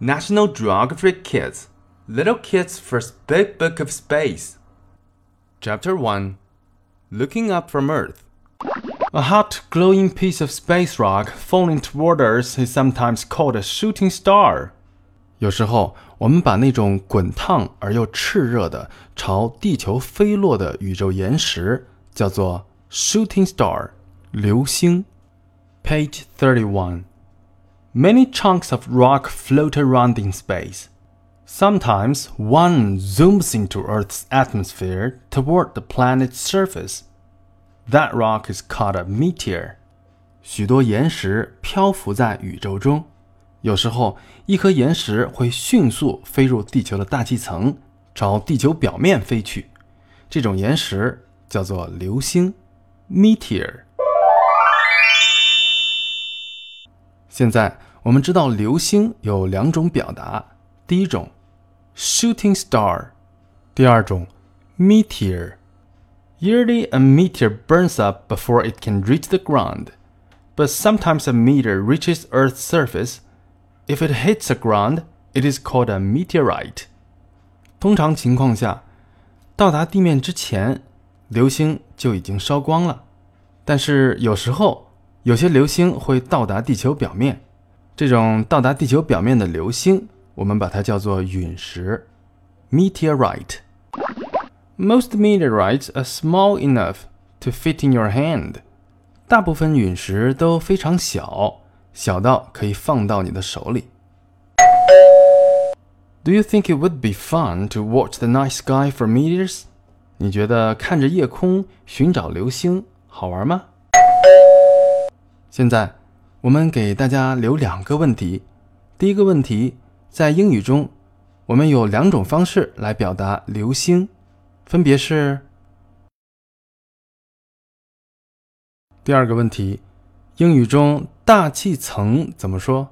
National Geographic Kids Little Kids' First Big Book of Space. Chapter 1 Looking Up from Earth. A hot, glowing piece of space rock falling toward us is sometimes called a shooting star. 有时候，我们把那种滚烫而又炽热的朝地球飞落的宇宙岩石叫做 shooting star，流星。Page thirty-one. Many chunks of rock float around in space. Sometimes one zooms into Earth's atmosphere toward the planet's surface. That rock is called a meteor. 许多岩石漂浮在宇宙中，有时候一颗岩石会迅速飞入地球的大气层，朝地球表面飞去。这种岩石叫做流星 （meteor）。 现在我们知道流星有两种表达，第一种 shooting star，第二种 meteor。Usually a meteor burns up before it can reach the ground, but sometimes a meteor reaches Earth's surface. If it hits the ground, it is called a meteorite. 通常情况下，到达地面之前，流星就已经烧光了。但是有时候 有些流星会到达地球表面，这种到达地球表面的流星，我们把它叫做陨石 （meteorite）。Most meteorites are small enough to fit in your hand。大部分陨石都非常小，小到可以放到你的手里。Do you think it would be fun to watch the night sky for meteors？你觉得看着夜空寻找流星好玩吗？现在，我们给大家留两个问题。第一个问题，在英语中，我们有两种方式来表达流星，分别是。第二个问题，英语中大气层怎么说